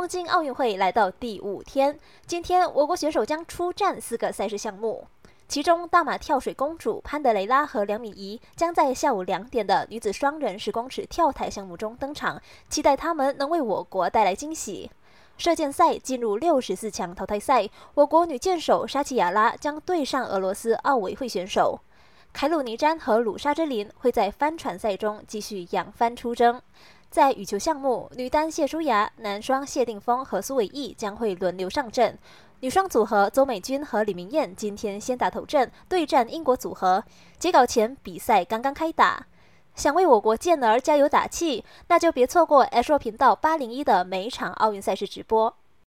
东京奥运会来到第五天，今天我国选手将出战四个赛事项目，其中大马跳水公主潘德雷拉和梁敏仪将在下午两点的女子双人十公尺跳台项目中登场，期待他们能为我国带来惊喜。射箭赛进入六十四强淘汰赛，我国女箭手沙奇亚拉将对上俄罗斯奥委会选手凯鲁尼詹和鲁沙之林，会在帆船赛中继续扬帆出征。在羽球项目，女单谢淑雅、男双谢定峰和苏伟毅将会轮流上阵。女双组合邹美君和李明艳今天先打头阵，对战英国组合。截稿前，比赛刚刚开打。想为我国健儿加油打气，那就别错过 H 频道八零一的每场奥运赛事直播。